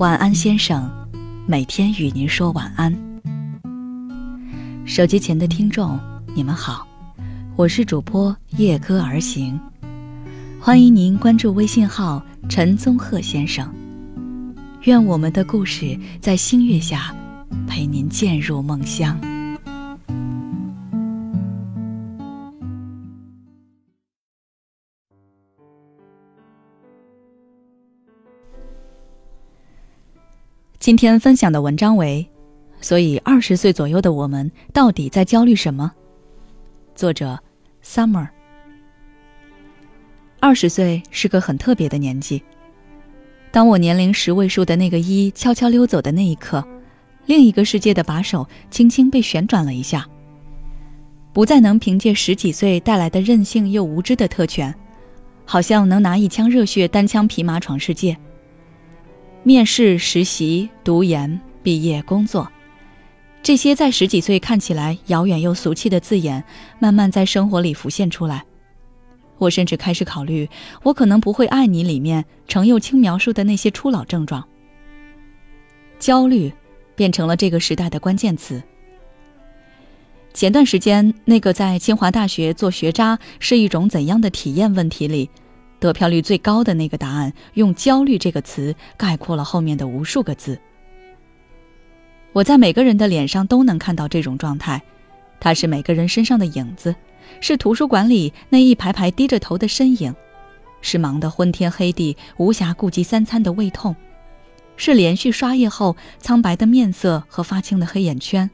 晚安，先生，每天与您说晚安。手机前的听众，你们好，我是主播夜歌而行，欢迎您关注微信号陈宗鹤先生。愿我们的故事在星月下陪您渐入梦乡。今天分享的文章为：所以二十岁左右的我们到底在焦虑什么？作者：Summer。二十岁是个很特别的年纪。当我年龄十位数的那个一悄悄溜走的那一刻，另一个世界的把手轻轻被旋转了一下，不再能凭借十几岁带来的任性又无知的特权，好像能拿一腔热血单枪匹马闯世界。面试、实习、读研、毕业、工作，这些在十几岁看起来遥远又俗气的字眼，慢慢在生活里浮现出来。我甚至开始考虑，我可能不会爱你里面程又青描述的那些初老症状。焦虑，变成了这个时代的关键词。前段时间，那个在清华大学做学渣是一种怎样的体验问题里。得票率最高的那个答案，用“焦虑”这个词概括了后面的无数个字。我在每个人的脸上都能看到这种状态，它是每个人身上的影子，是图书馆里那一排排低着头的身影，是忙得昏天黑地无暇顾及三餐的胃痛，是连续刷夜后苍白的面色和发青的黑眼圈。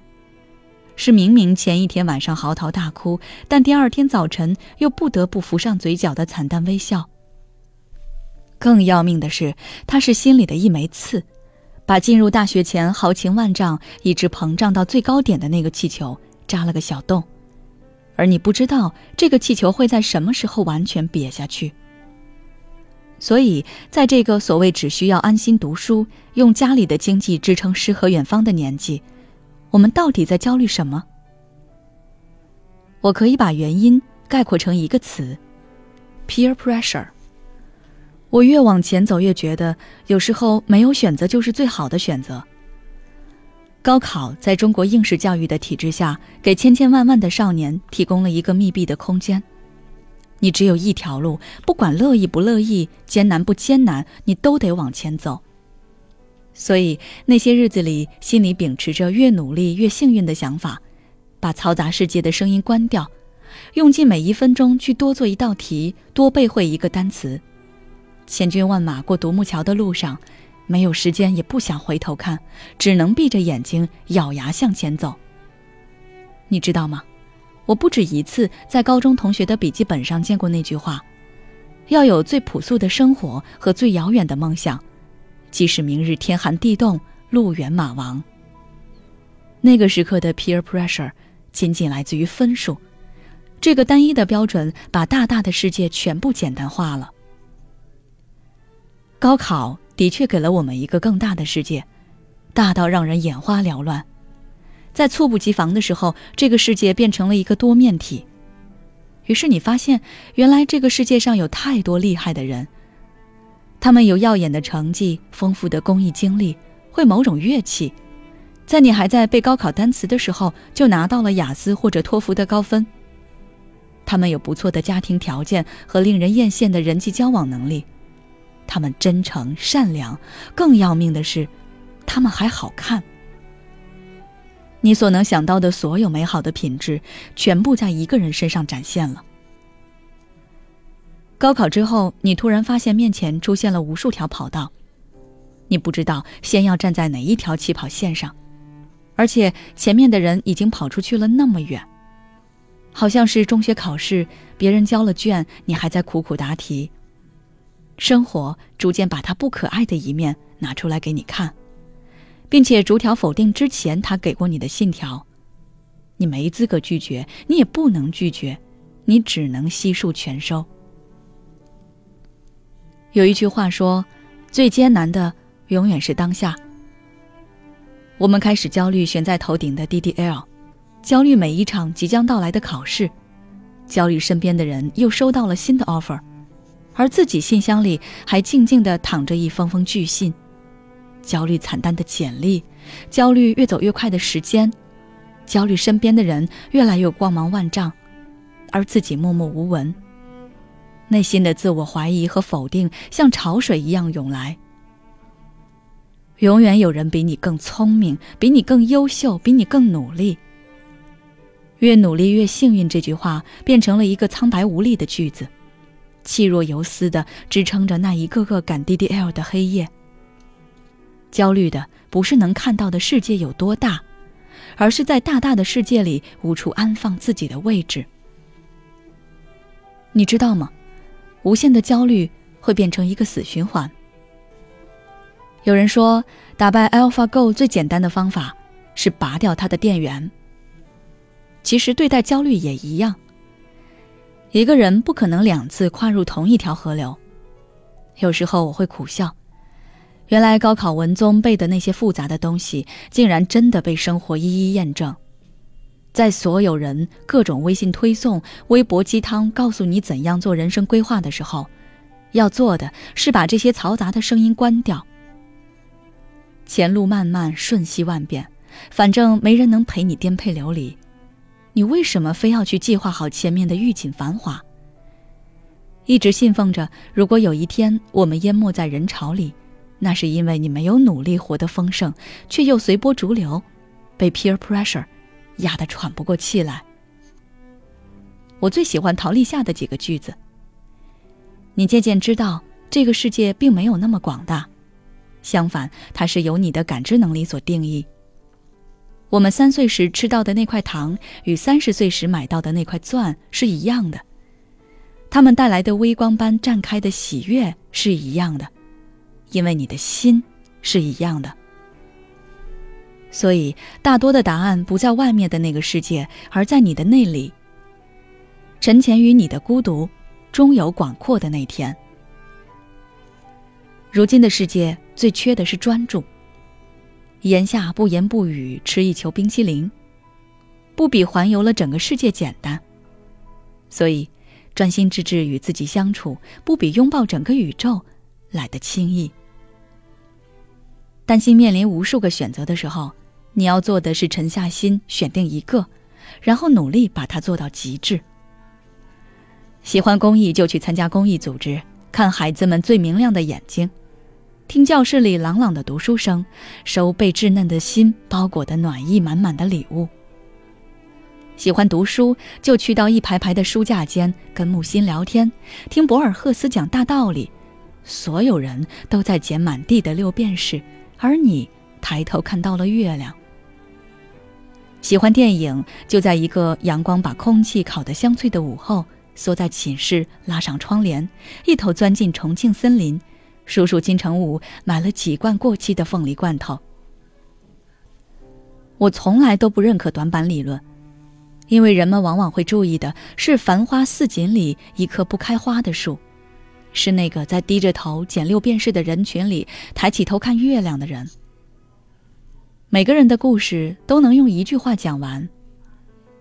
是明明前一天晚上嚎啕大哭，但第二天早晨又不得不浮上嘴角的惨淡微笑。更要命的是，他是心里的一枚刺，把进入大学前豪情万丈、一直膨胀到最高点的那个气球扎了个小洞，而你不知道这个气球会在什么时候完全瘪下去。所以，在这个所谓只需要安心读书、用家里的经济支撑诗和远方的年纪，我们到底在焦虑什么？我可以把原因概括成一个词：peer pressure。我越往前走，越觉得有时候没有选择就是最好的选择。高考在中国应试教育的体制下，给千千万万的少年提供了一个密闭的空间。你只有一条路，不管乐意不乐意，艰难不艰难，你都得往前走。所以那些日子里，心里秉持着越努力越幸运的想法，把嘈杂世界的声音关掉，用尽每一分钟去多做一道题，多背会一个单词。千军万马过独木桥的路上，没有时间，也不想回头看，只能闭着眼睛咬牙向前走。你知道吗？我不止一次在高中同学的笔记本上见过那句话：要有最朴素的生活和最遥远的梦想，即使明日天寒地冻、路远马亡。那个时刻的 peer pressure 仅仅来自于分数，这个单一的标准把大大的世界全部简单化了。高考的确给了我们一个更大的世界，大到让人眼花缭乱。在猝不及防的时候，这个世界变成了一个多面体。于是你发现，原来这个世界上有太多厉害的人。他们有耀眼的成绩、丰富的公益经历、会某种乐器，在你还在背高考单词的时候，就拿到了雅思或者托福的高分。他们有不错的家庭条件和令人艳羡的人际交往能力。他们真诚善良，更要命的是，他们还好看。你所能想到的所有美好的品质，全部在一个人身上展现了。高考之后，你突然发现面前出现了无数条跑道，你不知道先要站在哪一条起跑线上，而且前面的人已经跑出去了那么远，好像是中学考试，别人交了卷，你还在苦苦答题。生活逐渐把他不可爱的一面拿出来给你看，并且逐条否定之前他给过你的信条。你没资格拒绝，你也不能拒绝，你只能悉数全收。有一句话说：“最艰难的永远是当下。”我们开始焦虑悬在头顶的 DDL，焦虑每一场即将到来的考试，焦虑身边的人又收到了新的 offer。而自己信箱里还静静地躺着一封封拒信，焦虑惨淡的简历，焦虑越走越快的时间，焦虑身边的人越来越光芒万丈，而自己默默无闻。内心的自我怀疑和否定像潮水一样涌来。永远有人比你更聪明，比你更优秀，比你更努力。越努力越幸运，这句话变成了一个苍白无力的句子，气若游丝的支撑着那一个个赶 DDL 的黑夜。焦虑的不是能看到的世界有多大，而是在大大的世界里无处安放自己的位置。你知道吗？无限的焦虑会变成一个死循环。有人说，打败 AlphaGo 最简单的方法是拔掉它的电源。其实对待焦虑也一样。一个人不可能两次跨入同一条河流。有时候我会苦笑，原来高考文综背的那些复杂的东西，竟然真的被生活一一验证。在所有人各种微信推送、微博鸡汤告诉你怎样做人生规划的时候，要做的是把这些嘈杂的声音关掉。前路漫漫，瞬息万变，反正没人能陪你颠沛流离。你为什么非要去计划好前面的欲锦繁华？一直信奉着，如果有一天我们淹没在人潮里，那是因为你没有努力活得丰盛，却又随波逐流，被 peer pressure 压得喘不过气来。我最喜欢陶立夏的几个句子：你渐渐知道，这个世界并没有那么广大，相反，它是由你的感知能力所定义。我们三岁时吃到的那块糖，与三十岁时买到的那块钻是一样的，它们带来的微光般绽开的喜悦是一样的，因为你的心是一样的。所以，大多的答案不在外面的那个世界，而在你的内里。沉潜于你的孤独，终有广阔的那天。如今的世界最缺的是专注。檐下不言不语吃一球冰淇淋，不比环游了整个世界简单。所以，专心致志与自己相处，不比拥抱整个宇宙来得轻易。担心面临无数个选择的时候，你要做的是沉下心选定一个，然后努力把它做到极致。喜欢公益就去参加公益组织，看孩子们最明亮的眼睛。听教室里朗朗的读书声，收被稚嫩的心包裹的暖意满满的礼物。喜欢读书，就去到一排排的书架间跟木心聊天，听博尔赫斯讲大道理。所有人都在捡满地的六便士，而你抬头看到了月亮。喜欢电影，就在一个阳光把空气烤得香脆的午后，缩在寝室拉上窗帘，一头钻进重庆森林。叔叔金城武买了几罐过期的凤梨罐头。我从来都不认可短板理论，因为人们往往会注意的是繁花似锦里一棵不开花的树，是那个在低着头捡六便士的人群里抬起头看月亮的人。每个人的故事都能用一句话讲完，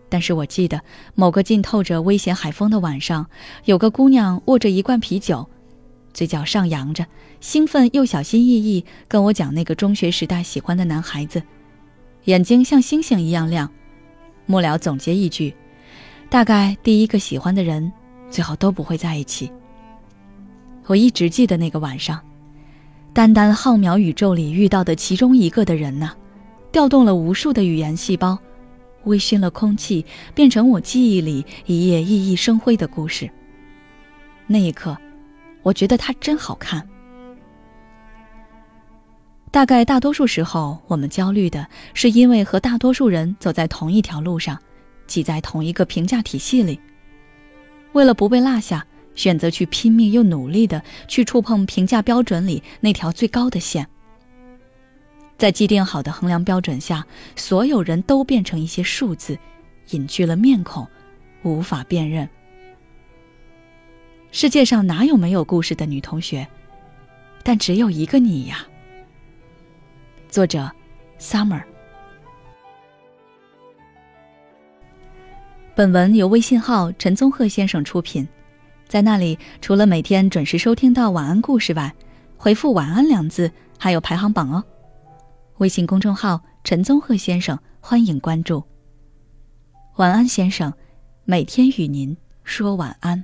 但是我记得某个浸透着危险海风的晚上，有个姑娘握着一罐啤酒。嘴角上扬着，兴奋又小心翼翼跟我讲那个中学时代喜欢的男孩子，眼睛像星星一样亮。末了总结一句：大概第一个喜欢的人，最后都不会在一起。我一直记得那个晚上，单单浩渺宇宙里遇到的其中一个的人呢，调动了无数的语言细胞，微醺了空气，变成我记忆里一页熠熠生辉的故事。那一刻。我觉得它真好看。大概大多数时候，我们焦虑的是因为和大多数人走在同一条路上，挤在同一个评价体系里。为了不被落下，选择去拼命又努力的去触碰评价标准里那条最高的线。在既定好的衡量标准下，所有人都变成一些数字，隐去了面孔，无法辨认。世界上哪有没有故事的女同学？但只有一个你呀。作者：Summer。本文由微信号陈宗鹤先生出品，在那里除了每天准时收听到晚安故事外，回复“晚安”两字还有排行榜哦。微信公众号“陈宗鹤先生”，欢迎关注。晚安，先生，每天与您说晚安。